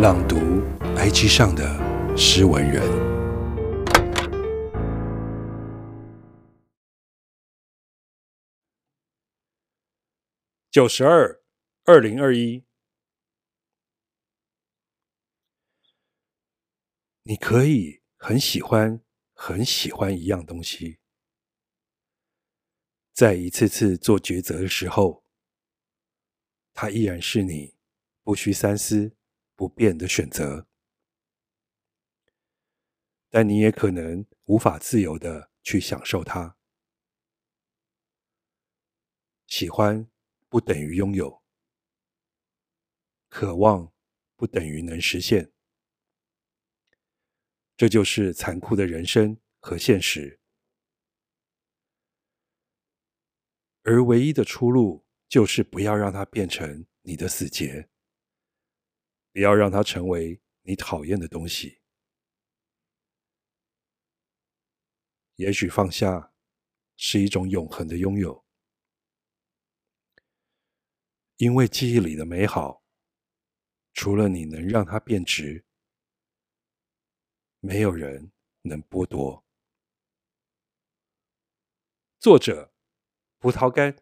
朗读 IG 上的诗文人。九十二，二零二一。你可以很喜欢、很喜欢一样东西，在一次次做抉择的时候，它依然是你不需三思。不变的选择，但你也可能无法自由的去享受它。喜欢不等于拥有，渴望不等于能实现，这就是残酷的人生和现实。而唯一的出路，就是不要让它变成你的死结。不要让它成为你讨厌的东西。也许放下是一种永恒的拥有，因为记忆里的美好，除了你能让它变质，没有人能剥夺。作者：葡萄干。